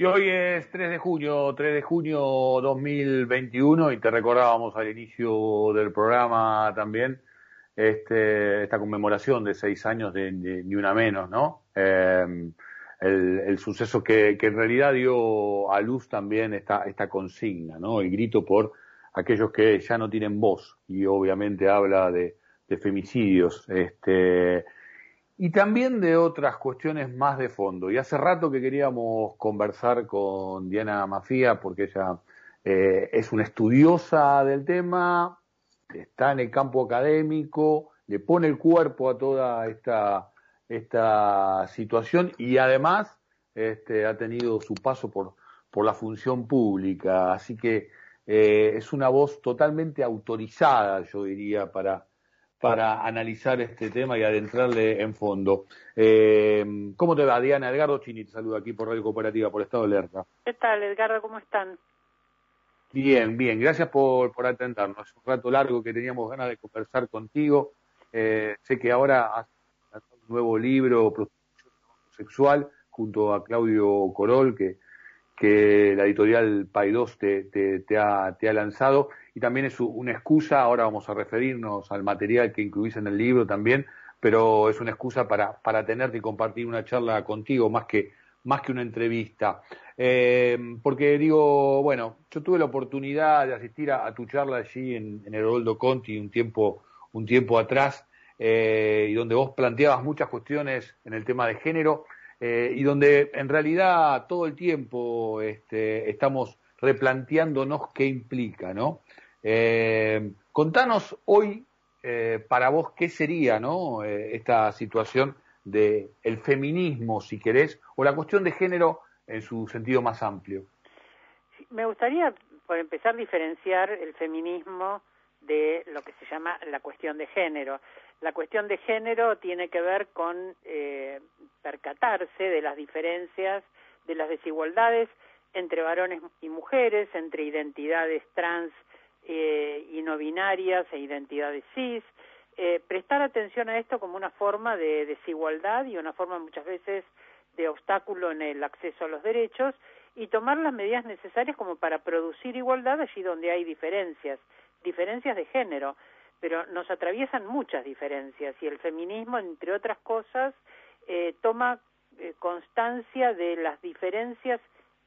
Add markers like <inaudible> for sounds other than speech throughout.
Y hoy es 3 de junio, 3 de junio 2021 y te recordábamos al inicio del programa también este, esta conmemoración de seis años de, Ni Una Menos, ¿no? Em, el, suceso que, en realidad dio a luz también esta, esta consigna, ¿no? El grito por aquellos que ya no tienen voz y obviamente habla de femicidios. Este, y también de otras cuestiones más de fondo. Y hace rato que queríamos conversar con Diana Mafía porque ella eh, es una estudiosa del tema, está en el campo académico, le pone el cuerpo a toda esta, esta situación y además este, ha tenido su paso por, por la función pública. Así que eh, es una voz totalmente autorizada, yo diría, para, para analizar este tema y adentrarle en fondo. Eh, ¿Cómo te va, Diana? Edgardo Chini te saluda aquí por Radio Cooperativa, por Estado Alerta. ¿Qué tal, Edgardo? ¿Cómo están? Bien, bien. Gracias por, por atendernos. Es un rato largo que teníamos ganas de conversar contigo. Eh, sé que ahora has lanzado un nuevo libro, Sexual, junto a Claudio Corol, que, que la editorial Paidós te, te, te, ha, te ha lanzado y también es una excusa, ahora vamos a referirnos al material que incluís en el libro también, pero es una excusa para, para tenerte y compartir una charla contigo más que, más que una entrevista. Eh, porque digo, bueno, yo tuve la oportunidad de asistir a, tu charla allí en, en el Oroldo Conti un tiempo, un tiempo atrás, eh, y donde vos planteabas muchas cuestiones en el tema de género, eh, y donde en realidad todo el tiempo este, estamos replanteándonos qué implica, ¿no? Eh, contanos hoy, eh, para vos, qué sería. Eh, esta situación del el feminismo, si querés, o la cuestión de género en su sentido más amplio. Me gustaría, por empezar, diferenciar el feminismo de lo que se llama la cuestión de género. La cuestión de género tiene que ver con eh, percatarse de las diferencias, de las desigualdades entre varones y mujeres, entre identidades trans eh, y no binarias e identidades cis, eh, prestar atención a esto como una forma de desigualdad y una forma muchas veces de obstáculo en el acceso a los derechos y tomar las medidas necesarias como para producir igualdad allí donde hay diferencias, diferencias de género, pero nos atraviesan muchas diferencias y el feminismo, entre otras cosas, eh, toma eh, constancia de las diferencias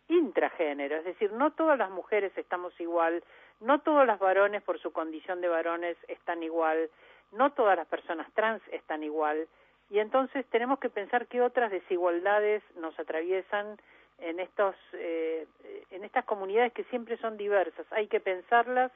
intragénero, es decir, no todas las mujeres estamos igual, no todos los varones por su condición de varones están igual, no todas las personas trans están igual, y entonces tenemos que pensar qué otras desigualdades nos atraviesan en estos eh, en estas comunidades que siempre son diversas. Hay que pensarlas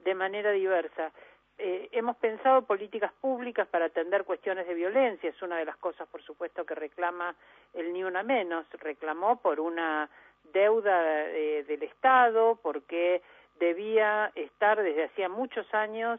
de manera diversa. Eh, hemos pensado políticas públicas para atender cuestiones de violencia. Es una de las cosas por supuesto que reclama el ni una menos. Reclamó por una deuda eh, del Estado porque debía estar desde hacía muchos años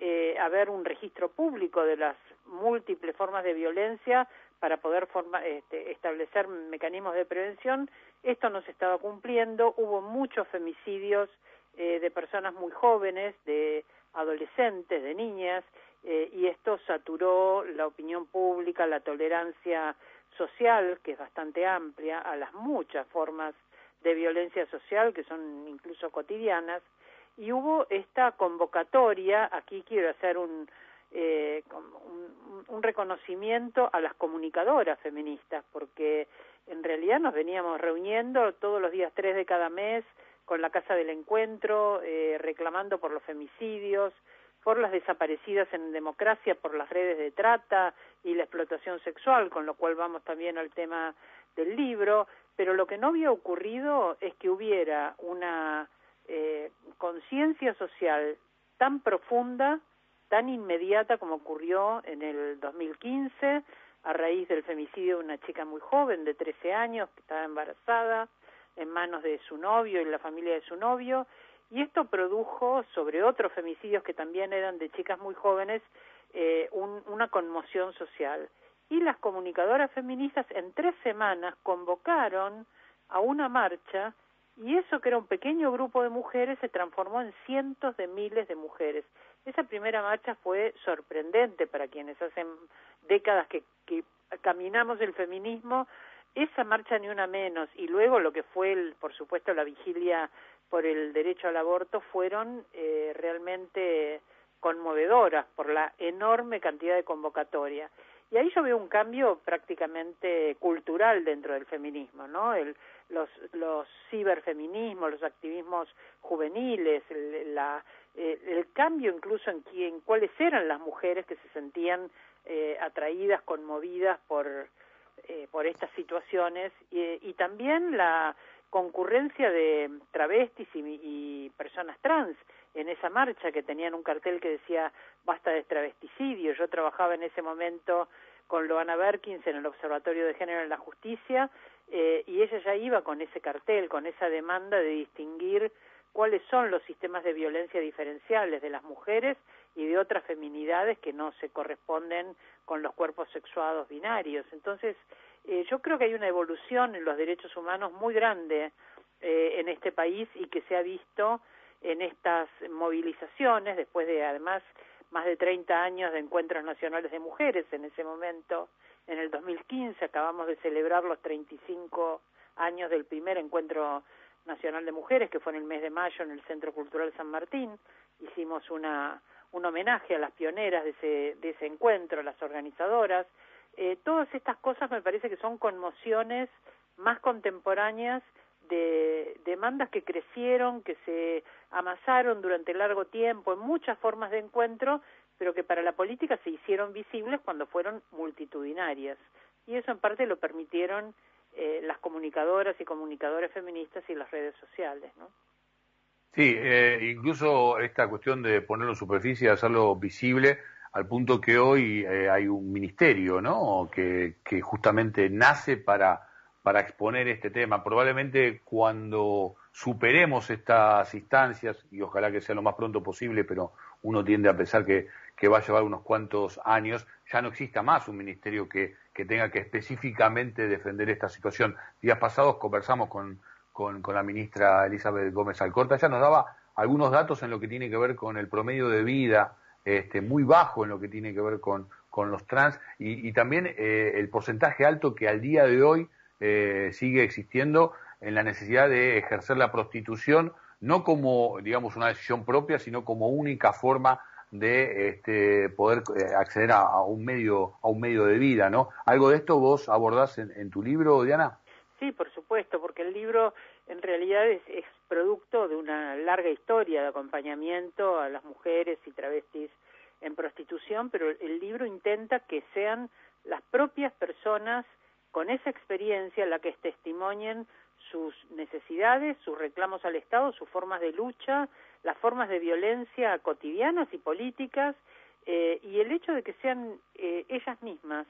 eh, haber un registro público de las múltiples formas de violencia para poder este, establecer mecanismos de prevención. Esto no se estaba cumpliendo, hubo muchos femicidios eh, de personas muy jóvenes, de adolescentes, de niñas, eh, y esto saturó la opinión pública, la tolerancia social, que es bastante amplia, a las muchas formas de violencia social que son incluso cotidianas y hubo esta convocatoria aquí quiero hacer un eh, un, reconocimiento a las comunicadoras feministas porque en realidad nos veníamos reuniendo todos los días tres de cada mes con la casa del encuentro eh, reclamando por los femicidios por las desaparecidas en democracia por las redes de trata y la explotación sexual con lo cual vamos también al tema del libro pero lo que no había ocurrido es que hubiera una eh, conciencia social tan profunda, tan inmediata como ocurrió en el 2015 a raíz del femicidio de una chica muy joven de 13 años que estaba embarazada en manos de su novio y la familia de su novio y esto produjo sobre otros femicidios que también eran de chicas muy jóvenes eh, una conmoción social y las comunicadoras feministas en tres semanas convocaron a una marcha y eso que era un pequeño grupo de mujeres se transformó en cientos de miles de mujeres. Esa primera marcha fue sorprendente para quienes hacen décadas que, caminamos el feminismo, esa marcha ni una menos y luego lo que fue, el, por supuesto, la vigilia por el derecho al aborto fueron eh, realmente conmovedoras por la enorme cantidad de convocatoria. Y ahí yo veo un cambio prácticamente cultural dentro del feminismo, ¿no? El, los, los ciberfeminismos, los activismos juveniles, el, la, eh, el cambio incluso en, quién, cuáles eran las mujeres que se sentían eh, atraídas, conmovidas por, eh, por estas situaciones y, también la concurrencia de travestis y, personas trans en esa marcha que tenían un cartel que decía basta de travesticidio. Yo trabajaba en ese momento con Loana Berkins en el Observatorio de Género en la Justicia eh, y ella ya iba con ese cartel, con esa demanda de distinguir cuáles son los sistemas de violencia diferenciales de las mujeres y de otras feminidades que no se corresponden con los cuerpos sexuados binarios. Entonces, eh, yo creo que hay una evolución en los derechos humanos muy grande eh, en este país y que se ha visto en estas movilizaciones, después de además más de 30 años de encuentros nacionales de mujeres en ese momento, en el 2015 acabamos de celebrar los 35 años del primer encuentro nacional de mujeres que fue en el mes de mayo en el Centro Cultural San Martín, hicimos una un homenaje a las pioneras de ese, de ese encuentro, las organizadoras. Eh, todas estas cosas me parece que son conmociones más contemporáneas de demandas que crecieron, que se amasaron durante largo tiempo en muchas formas de encuentro, pero que para la política se hicieron visibles cuando fueron multitudinarias. Y eso en parte lo permitieron eh, las comunicadoras y comunicadores feministas y las redes sociales, ¿no? Sí, eh, incluso esta cuestión de ponerlo en superficie, hacerlo visible, al punto que hoy eh, hay un ministerio, ¿no? Que justamente nace para, para exponer este tema. Probablemente cuando superemos estas instancias, y ojalá que sea lo más pronto posible, pero uno tiende a pensar que, va a llevar unos cuantos años, ya no exista más un ministerio que, tenga que específicamente defender esta situación. Días pasados conversamos con con, la ministra Elizabeth Gómez Alcorta, ya nos daba algunos datos en lo que tiene que ver con el promedio de vida, este, muy bajo en lo que tiene que ver con, con los trans y, también eh, el porcentaje alto que al día de hoy eh, sigue existiendo en la necesidad de ejercer la prostitución, no como, digamos, una decisión propia, sino como única forma de este, poder eh, acceder a, un medio a un medio de vida, ¿no? Algo de esto vos abordás en, en tu libro, Diana. Sí, por supuesto, porque el libro en realidad es, producto de una larga historia de acompañamiento a las mujeres y travestis en prostitución, pero el libro intenta que sean las propias personas con esa experiencia la que testimonien sus necesidades, sus reclamos al Estado, sus formas de lucha, las formas de violencia cotidianas y políticas, eh, y el hecho de que sean eh, ellas mismas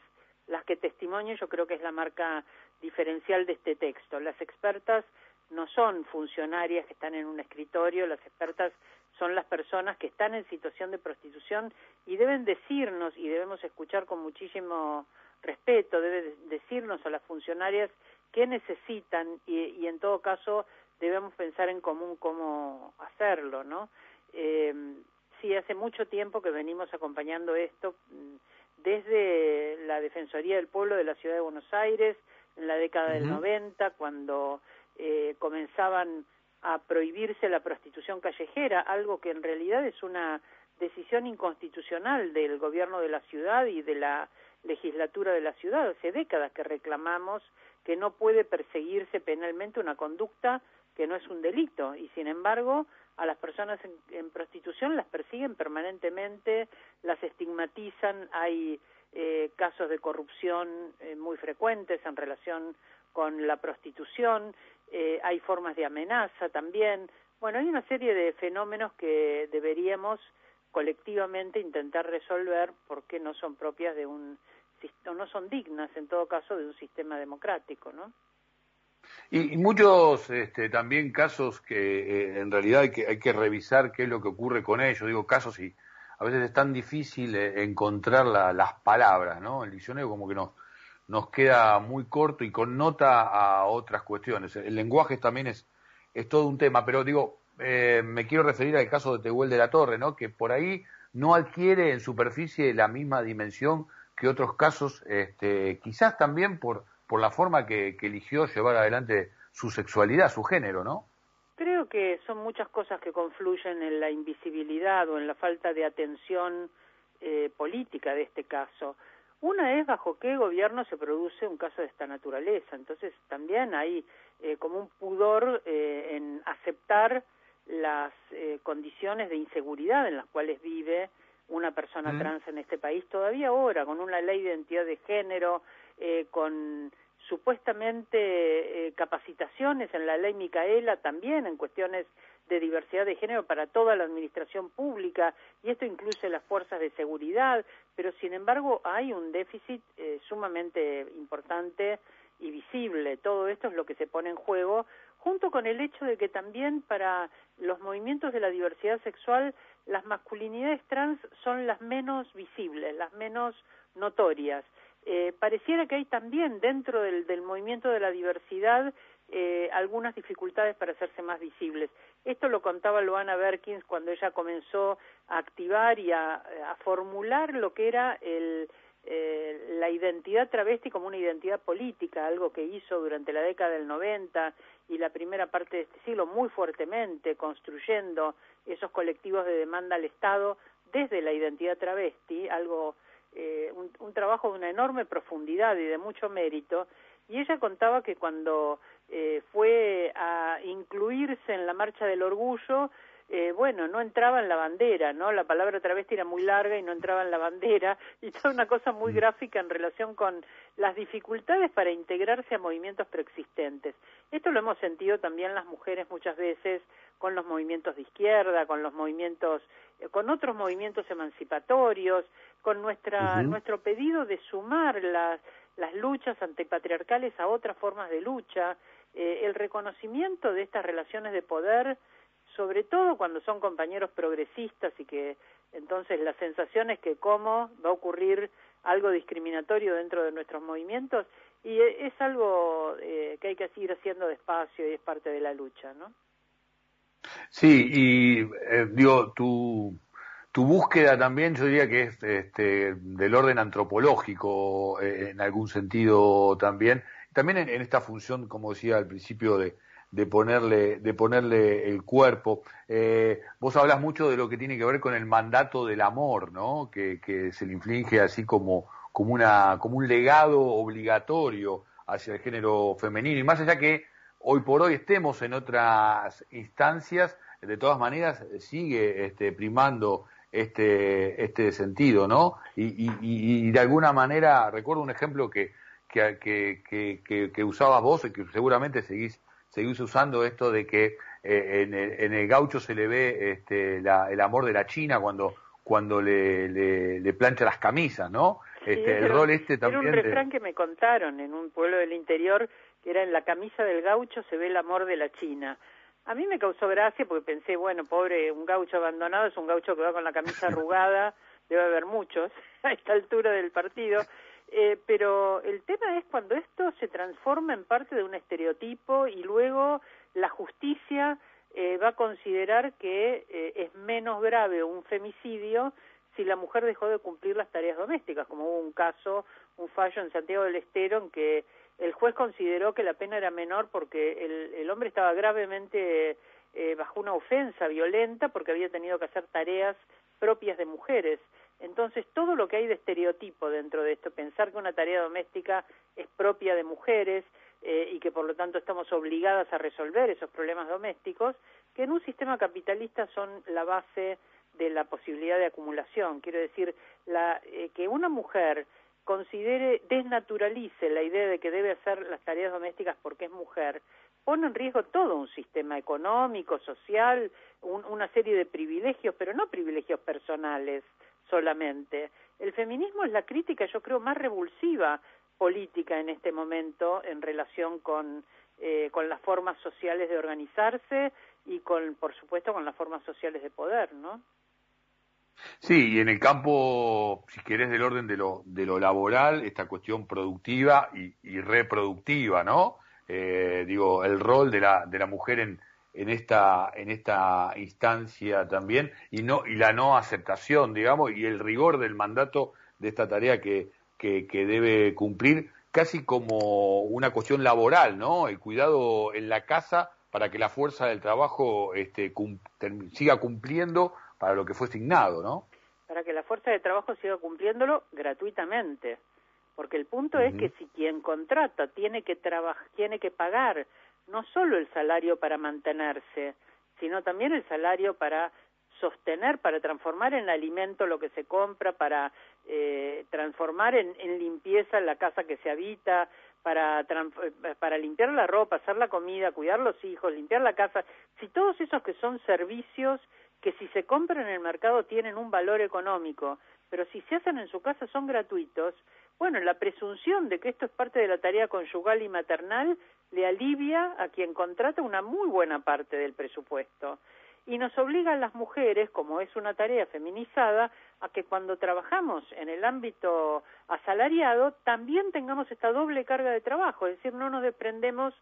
las que testimonien, yo creo que es la marca diferencial de este texto. Las expertas no son funcionarias que están en un escritorio, las expertas son las personas que están en situación de prostitución y deben decirnos, y debemos escuchar con muchísimo respeto, deben decirnos a las funcionarias qué necesitan y, en todo caso debemos pensar en común cómo hacerlo, ¿no? Eh, sí, hace mucho tiempo que venimos acompañando esto mm, desde la Defensoría del Pueblo de la Ciudad de Buenos Aires, en la década del 90, cuando eh, comenzaban a prohibirse la prostitución callejera, algo que en realidad es una decisión inconstitucional del gobierno de la ciudad y de la legislatura de la ciudad. Hace décadas que reclamamos que no puede perseguirse penalmente una conducta que no es un delito y sin embargo a las personas en, prostitución las persiguen permanentemente, las estigmatizan, hay eh, casos de corrupción eh, muy frecuentes en relación con la prostitución, eh, hay formas de amenaza también. Bueno, hay una serie de fenómenos que deberíamos colectivamente intentar resolver porque no son propias de un no son dignas en todo caso de un sistema democrático, ¿no? Y, muchos este, también casos que en realidad hay que, hay que revisar qué es lo que ocurre con ellos. Digo casos y a veces es tan difícil eh, encontrar las palabras, ¿no? El diccionario como que nos, nos queda muy corto y connota a otras cuestiones. El lenguaje también es, es todo un tema, pero digo, eh, me quiero referir al caso de Tehuel de la Torre, ¿no? Que por ahí no adquiere en superficie la misma dimensión que otros casos, este, quizás también por, por la forma que, eligió llevar adelante su sexualidad, su género, ¿no? Creo que son muchas cosas que confluyen en la invisibilidad o en la falta de atención eh, política de este caso. Una es bajo qué gobierno se produce un caso de esta naturaleza. Entonces también hay eh, como un pudor eh, en aceptar las eh, condiciones de inseguridad en las cuales vive una persona trans en este país todavía ahora con una ley de identidad de género eh, con supuestamente eh, capacitaciones en la ley Micaela también en cuestiones de diversidad de género para toda la administración pública y esto incluye las fuerzas de seguridad, pero sin embargo hay un déficit eh, sumamente importante y visible. Todo esto es lo que se pone en juego, junto con el hecho de que también para los movimientos de la diversidad sexual las masculinidades trans son las menos visibles, las menos notorias. Eh, pareciera que hay también dentro del, del movimiento de la diversidad eh, algunas dificultades para hacerse más visibles. Esto lo contaba Luana Berkins cuando ella comenzó a activar y a, a formular lo que era el, eh, la identidad travesti como una identidad política, algo que hizo durante la década del 90 y la primera parte de este siglo muy fuertemente, construyendo esos colectivos de demanda al Estado desde la identidad travesti, algo eh, un, un, trabajo de una enorme profundidad y de mucho mérito, y ella contaba que cuando eh, fue a incluirse en la Marcha del Orgullo, eh, bueno, no entraba en la bandera, ¿no? La palabra travesti era muy larga y no entraba en la bandera, <laughs> y toda una cosa muy mm. gráfica en relación con las dificultades para integrarse a movimientos preexistentes. Esto lo hemos sentido también las mujeres muchas veces con los movimientos de izquierda, con los movimientos, eh, con otros movimientos emancipatorios, con nuestra, nuestro pedido de sumar las, las luchas antipatriarcales a otras formas de lucha, eh, el reconocimiento de estas relaciones de poder sobre todo cuando son compañeros progresistas y que entonces la sensación es que cómo va a ocurrir algo discriminatorio dentro de nuestros movimientos y e, es algo eh, que hay que seguir haciendo despacio y es parte de la lucha, ¿no? Sí, y eh, digo, tu, tu búsqueda también yo diría que es este, del orden antropológico eh, en algún sentido también, también en, esta función, como decía al principio, de, de ponerle, de ponerle el cuerpo. Eh, vos hablas mucho de lo que tiene que ver con el mandato del amor, ¿no? Que, que se le inflige así como, como, una, como un legado obligatorio hacia el género femenino. Y más allá que hoy por hoy estemos en otras instancias, de todas maneras sigue este, primando este, este sentido, ¿no? Y, y, y, de alguna manera, recuerdo un ejemplo que, que, que, que, que usabas vos y que seguramente seguís seguís usando esto de que eh, en, el, en, el, gaucho se le ve este, la, el amor de la China cuando cuando le, le, plancha las camisas, ¿no? Este, el rol este también. Era un refrán que me contaron en un pueblo del interior que era en la camisa del gaucho se ve el amor de la China. A mí me causó gracia porque pensé, bueno, pobre, un gaucho abandonado es un gaucho que va con la camisa <laughs> arrugada, debe haber muchos <laughs> a esta altura del partido, eh, pero el tema es cuando esto se transforma en parte de un estereotipo y luego la justicia eh, va a considerar que eh, es menos grave un femicidio si la mujer dejó de cumplir las tareas domésticas, como hubo un caso, un fallo en Santiago del Estero en que el juez consideró que la pena era menor porque el, el hombre estaba gravemente eh, bajo una ofensa violenta porque había tenido que hacer tareas propias de mujeres. Entonces, todo lo que hay de estereotipo dentro de esto, pensar que una tarea doméstica es propia de mujeres eh, y que por lo tanto estamos obligadas a resolver esos problemas domésticos, que en un sistema capitalista son la base de la posibilidad de acumulación. Quiero decir, la, eh, que una mujer considere, desnaturalice la idea de que debe hacer las tareas domésticas porque es mujer, pone en riesgo todo un sistema económico, social, una serie de privilegios, pero no privilegios personales, solamente. El feminismo es la crítica, yo creo, más revulsiva política en este momento en relación con, eh, con las formas sociales de organizarse y con, por supuesto, con las formas sociales de poder, ¿no? Sí, y en el campo, si querés, del orden de lo, de lo laboral, esta cuestión productiva y, y reproductiva, ¿no? Eh, digo, el rol de la, de la mujer en, en esta en esta instancia también y no y la no aceptación digamos y el rigor del mandato de esta tarea que que, que debe cumplir casi como una cuestión laboral, ¿no? El cuidado en la casa para que la fuerza del trabajo este, siga cumpliendo para lo que fue asignado, ¿no? Para que la fuerza de trabajo siga cumpliéndolo gratuitamente. Porque el punto es que si quien contrata tiene que tiene que pagar no solo el salario para mantenerse, sino también el salario para sostener, para transformar en alimento lo que se compra, para eh, transformar en, limpieza la casa que se habita, para, para limpiar la ropa, hacer la comida, cuidar los hijos, limpiar la casa, si todos esos que son servicios que si se compran en el mercado tienen un valor económico, pero si se hacen en su casa son gratuitos, bueno, la presunción de que esto es parte de la tarea conyugal y maternal le alivia a quien contrata una muy buena parte del presupuesto y nos obliga a las mujeres, como es una tarea feminizada, a que cuando trabajamos en el ámbito asalariado también tengamos esta doble carga de trabajo, es decir, no nos desprendemos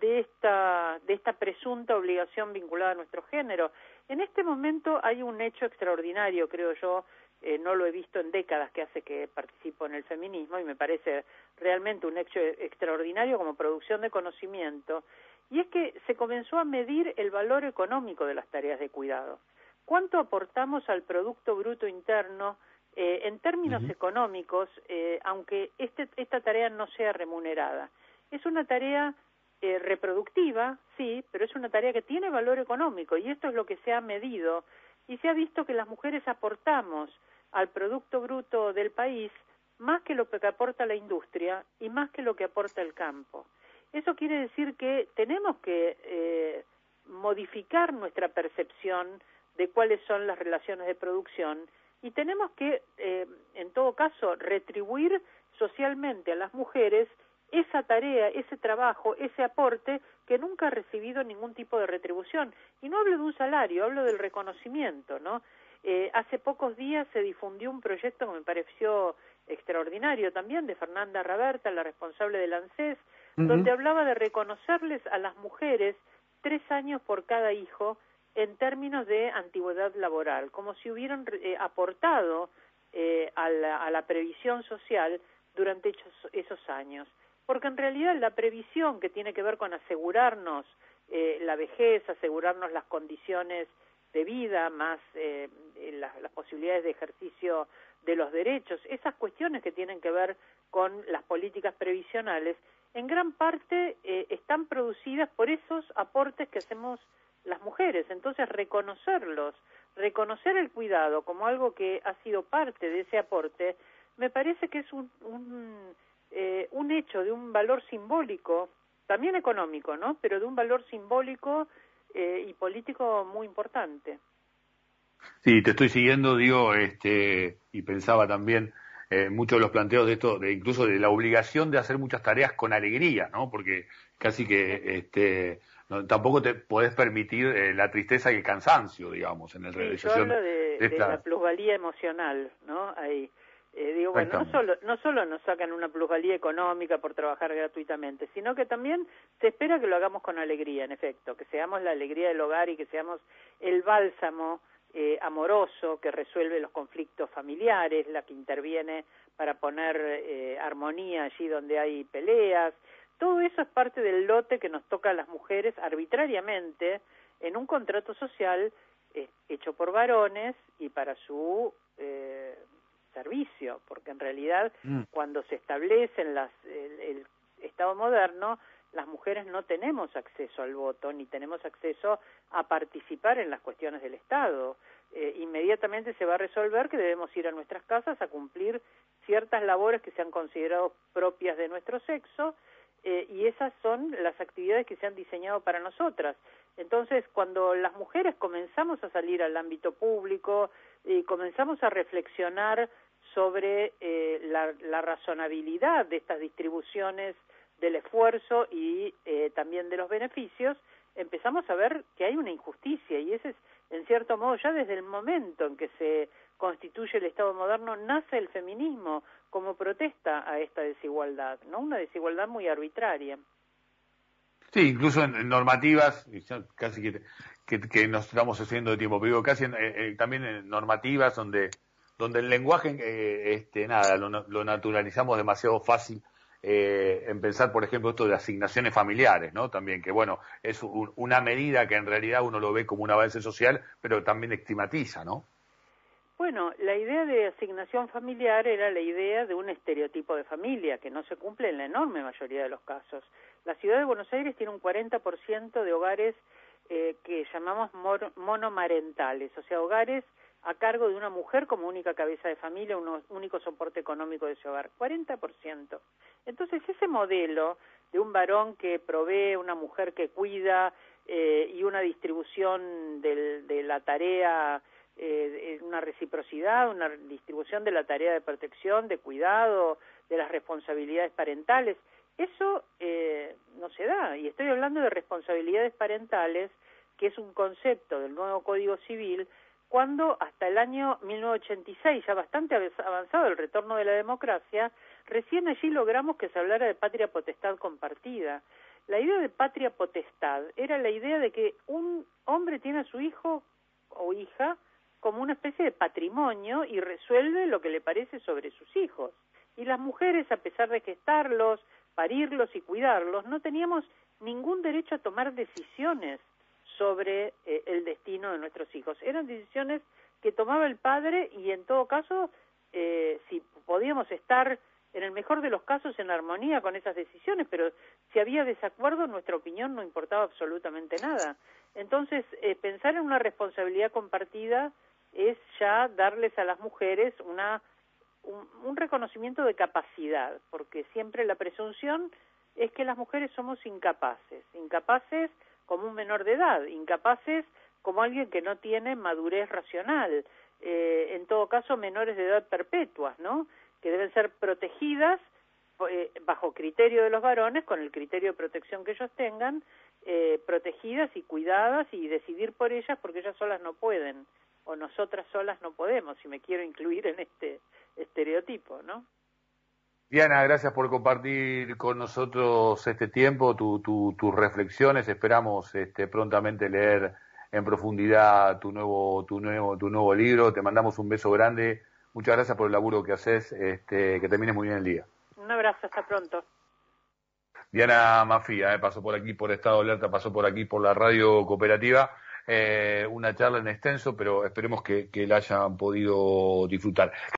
de esta, de esta presunta obligación vinculada a nuestro género. En este momento hay un hecho extraordinario, creo yo, eh, no lo he visto en décadas que hace que participo en el feminismo y me parece realmente un hecho extraordinario como producción de conocimiento, y es que se comenzó a medir el valor económico de las tareas de cuidado. ¿Cuánto aportamos al Producto Bruto Interno eh, en términos económicos, eh, aunque este, esta tarea no sea remunerada? Es una tarea eh, reproductiva, sí, pero es una tarea que tiene valor económico y esto es lo que se ha medido y se ha visto que las mujeres aportamos al Producto Bruto del país más que lo que aporta la industria y más que lo que aporta el campo. Eso quiere decir que tenemos que eh, modificar nuestra percepción de cuáles son las relaciones de producción y tenemos que, eh, en todo caso, retribuir socialmente a las mujeres esa tarea, ese trabajo, ese aporte que nunca ha recibido ningún tipo de retribución. Y no hablo de un salario, hablo del reconocimiento, ¿no? Eh, hace pocos días se difundió un proyecto que me pareció extraordinario también de Fernanda Raberta, la responsable del ANSES, donde hablaba de reconocerles a las mujeres tres años por cada hijo en términos de antigüedad laboral, como si hubieran eh, aportado eh, a, la, previsión social durante esos, años. Porque en realidad la previsión que tiene que ver con asegurarnos eh, la vejez, asegurarnos las condiciones de vida, más las posibilidades de ejercicio de los derechos, esas cuestiones que tienen que ver con las políticas previsionales, en gran parte eh, están producidas por esos aportes que hacemos las mujeres. Entonces, reconocerlos, reconocer el cuidado como algo que ha sido parte de ese aporte, me parece que es un, un, eh, un hecho de un valor simbólico, también económico, ¿no? Pero de un valor simbólico eh, y político muy importante. Sí, te estoy siguiendo, digo, este, y pensaba también eh, muchos de los planteos de esto, de incluso de la obligación de hacer muchas tareas con alegría, ¿no? Porque casi que este, tampoco te podés permitir eh, la tristeza y el cansancio, digamos, en el sí, yo hablo de, de, la plusvalía emocional, ¿no? Ahí. Eh, digo, bueno, no solo, no solo nos sacan una plusvalía económica por trabajar gratuitamente, sino que también se espera que lo hagamos con alegría, en efecto, que seamos la alegría del hogar y que seamos el bálsamo eh, amoroso que resuelve los conflictos familiares, la que interviene para poner eh, armonía allí donde hay peleas. Todo eso es parte del lote que nos toca a las mujeres arbitrariamente en un contrato social eh, hecho por varones y para su servicio, porque en realidad mm. cuando se establece en las, el Estado moderno, las mujeres no tenemos acceso al voto ni tenemos acceso a participar en las cuestiones del Estado. Eh, inmediatamente se va a resolver que debemos ir a nuestras casas a cumplir ciertas labores que se han considerado propias de nuestro sexo eh, y esas son las actividades que se han diseñado para nosotras. Entonces, cuando las mujeres comenzamos a salir al ámbito público y comenzamos a reflexionar sobre eh, la, la razonabilidad de estas distribuciones del esfuerzo y eh, también de los beneficios, empezamos a ver que hay una injusticia y ese es, en cierto modo, ya desde el momento en que se constituye el Estado moderno, nace el feminismo como protesta a esta desigualdad, ¿no? Una desigualdad muy arbitraria. Sí, incluso en, normativas, casi que, que, nos estamos haciendo de tiempo, pero digo, casi eh, también en normativas donde, donde el lenguaje, eh, este, nada, lo, lo naturalizamos demasiado fácil eh, en pensar, por ejemplo, esto de asignaciones familiares, ¿no? También, que bueno, es una medida que en realidad uno lo ve como un avance social, pero también estigmatiza, ¿no? Bueno, la idea de asignación familiar era la idea de un estereotipo de familia que no se cumple en la enorme mayoría de los casos. La ciudad de Buenos Aires tiene un 40% de hogares eh, que llamamos monomarentales, o sea, hogares a cargo de una mujer como única cabeza de familia, un único soporte económico de ese hogar, 40%. Entonces, ese modelo de un varón que provee, una mujer que cuida eh, y una distribución de la tarea, eh, una reciprocidad, una distribución de la tarea de protección, de cuidado, de las responsabilidades parentales, eso eh, no se da. Y estoy hablando de responsabilidades parentales, que es un concepto del nuevo Código Civil cuando hasta el año 1986, ya bastante avanzado el retorno de la democracia, recién allí logramos que se hablara de patria potestad compartida. La idea de patria potestad era la idea de que un hombre tiene a su hijo o hija como una especie de patrimonio y resuelve lo que le parece sobre sus hijos. Y las mujeres, a pesar de gestarlos, parirlos y cuidarlos, no teníamos ningún derecho a tomar decisiones sobre eh, el destino de nuestros hijos. Eran decisiones que tomaba el padre y en todo caso, eh, si podíamos estar en el mejor de los casos en armonía con esas decisiones, pero si había desacuerdo, nuestra opinión no importaba absolutamente nada. Entonces, eh, pensar en una responsabilidad compartida es ya darles a las mujeres una, un reconocimiento de capacidad, porque siempre la presunción es que las mujeres somos incapaces, incapaces como un menor de edad, incapaces como alguien que no tiene madurez racional, eh, en todo caso menores de edad perpetuas, ¿no? Que deben ser protegidas eh, bajo criterio de los varones, con el criterio de protección que ellos tengan, eh, protegidas y cuidadas y decidir por ellas porque ellas solas no pueden o nosotras solas no podemos, si me quiero incluir en este estereotipo, ¿no? Diana, gracias por compartir con nosotros este tiempo, tus reflexiones. Esperamos este, prontamente leer en profundidad tu nuevo, tu nuevo, tu nuevo libro. Te mandamos un beso grande. Muchas gracias por el laburo que haces. Este, que termines muy bien el día. Un abrazo, hasta pronto. Diana Mafía, eh, pasó por aquí por Estado Alerta, pasó por aquí por la radio cooperativa. Eh, una charla en extenso, pero esperemos que la hayan podido disfrutar.